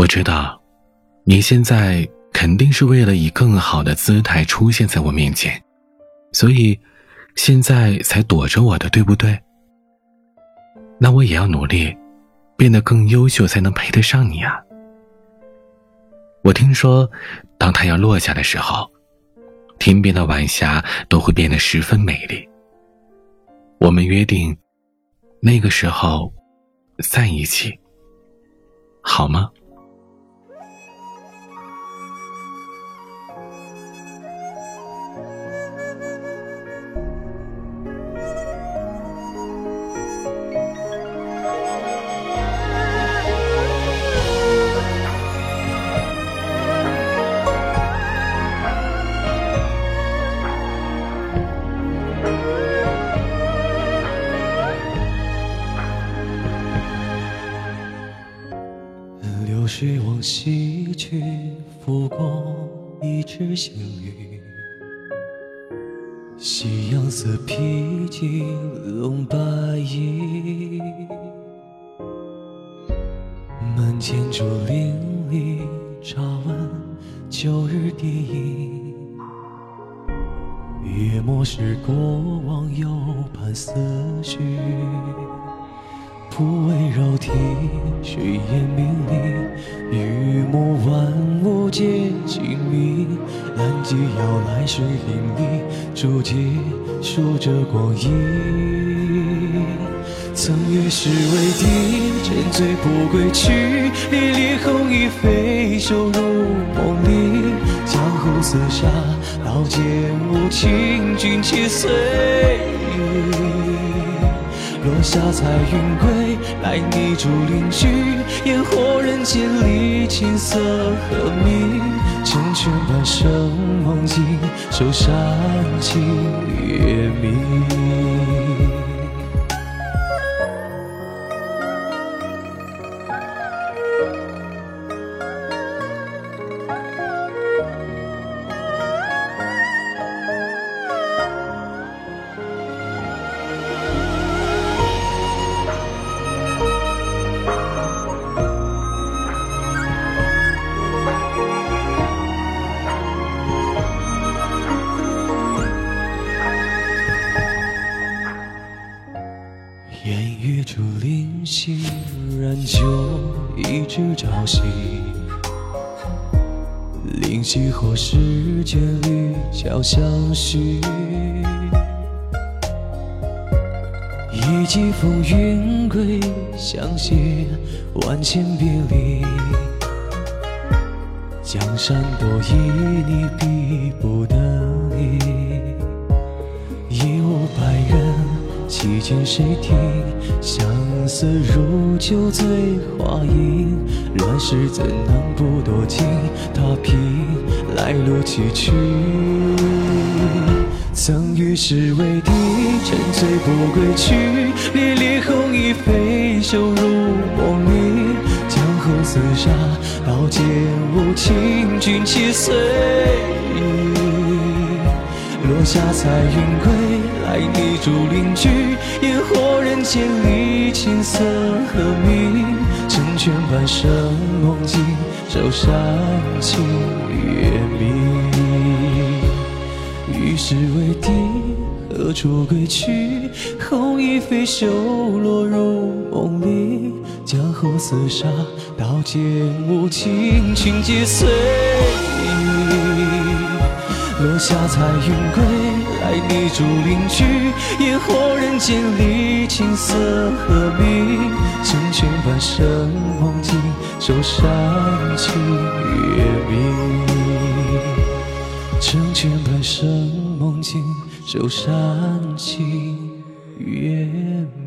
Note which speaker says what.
Speaker 1: 我知道，你现在肯定是为了以更好的姿态出现在我面前，所以现在才躲着我的，对不对？那我也要努力，变得更优秀，才能配得上你啊！我听说，当太阳落下的时候，天边的晚霞都会变得十分美丽。我们约定，那个时候在一起，好吗？
Speaker 2: 水往西去，拂过一池新雨。夕阳似披金笼白衣，门前竹林里，朝闻旧日低吟。月末时，过往又盼思绪。蒲苇绕堤，水烟迷离，雨幕万物皆静谧。蓝旗摇来水林里，竹节数着光阴。曾与世为敌，沉醉不归去。烈烈红衣飞袖入梦里，江湖厮杀，刀剑无情，君且随意。落下彩云归，来拟竹林居，烟火人间里，琴瑟和鸣，成全半生梦境，守山清月明。竹林西，燃酒一直朝夕。灵犀或是眷侣交相许。一骑风云归，相携万千别离。江山多旖，你比不得已。一无百人。其间谁听？相思如酒醉花影，乱世怎能不多情？踏平来路崎岖。曾与世为敌，沉醉不归去。烈烈红衣飞袖入梦里，江湖厮杀，刀剑无情，君且随意。落下彩云归。爱你竹林居，烟火人间里，琴瑟和鸣，成全半生梦境，守山清月明。与世为敌，何处归去？红衣飞袖落入梦里，江湖厮杀，刀剑无情，情皆随。落下彩云归，待你竹林居，烟火人间里，琴瑟和鸣，成全半生梦境，守山清月明。成全半生梦境，守山清月明。